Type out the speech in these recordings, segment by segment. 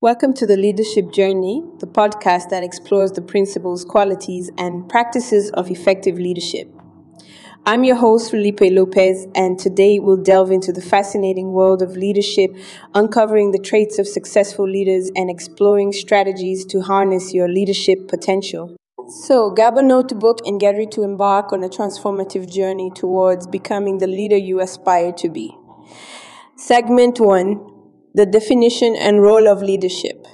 Welcome to the Leadership Journey, the podcast that explores the principles, qualities, and practices of effective leadership. I'm your host, Felipe Lopez, and today we'll delve into the fascinating world of leadership, uncovering the traits of successful leaders and exploring strategies to harness your leadership potential. So, grab a notebook and get ready to embark on a transformative journey towards becoming the leader you aspire to be. Segment 1 the definition and role of leadership.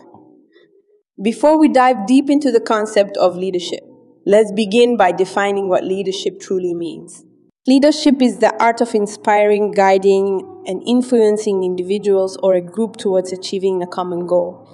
Before we dive deep into the concept of leadership, let's begin by defining what leadership truly means. Leadership is the art of inspiring, guiding, and influencing individuals or a group towards achieving a common goal.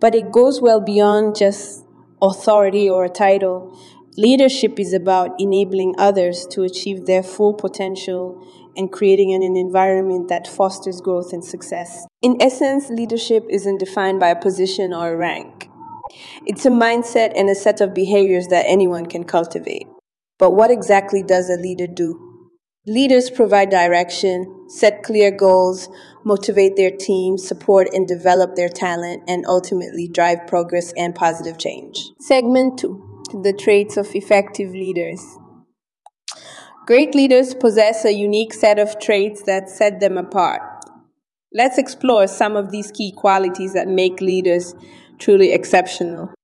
But it goes well beyond just authority or a title. Leadership is about enabling others to achieve their full potential and creating an, environment that fosters growth and success. In essence, leadership isn't defined by a position or a rank. It's a mindset and a set of behaviors that anyone can cultivate. But what exactly does a leader do? Leaders provide direction, set clear goals, motivate their team, support and develop their talent, and ultimately drive progress and positive change. Segment 2 The Traits of Effective Leaders. Great leaders possess a unique set of traits that set them apart. Let's explore some of these key qualities that make leaders truly exceptional.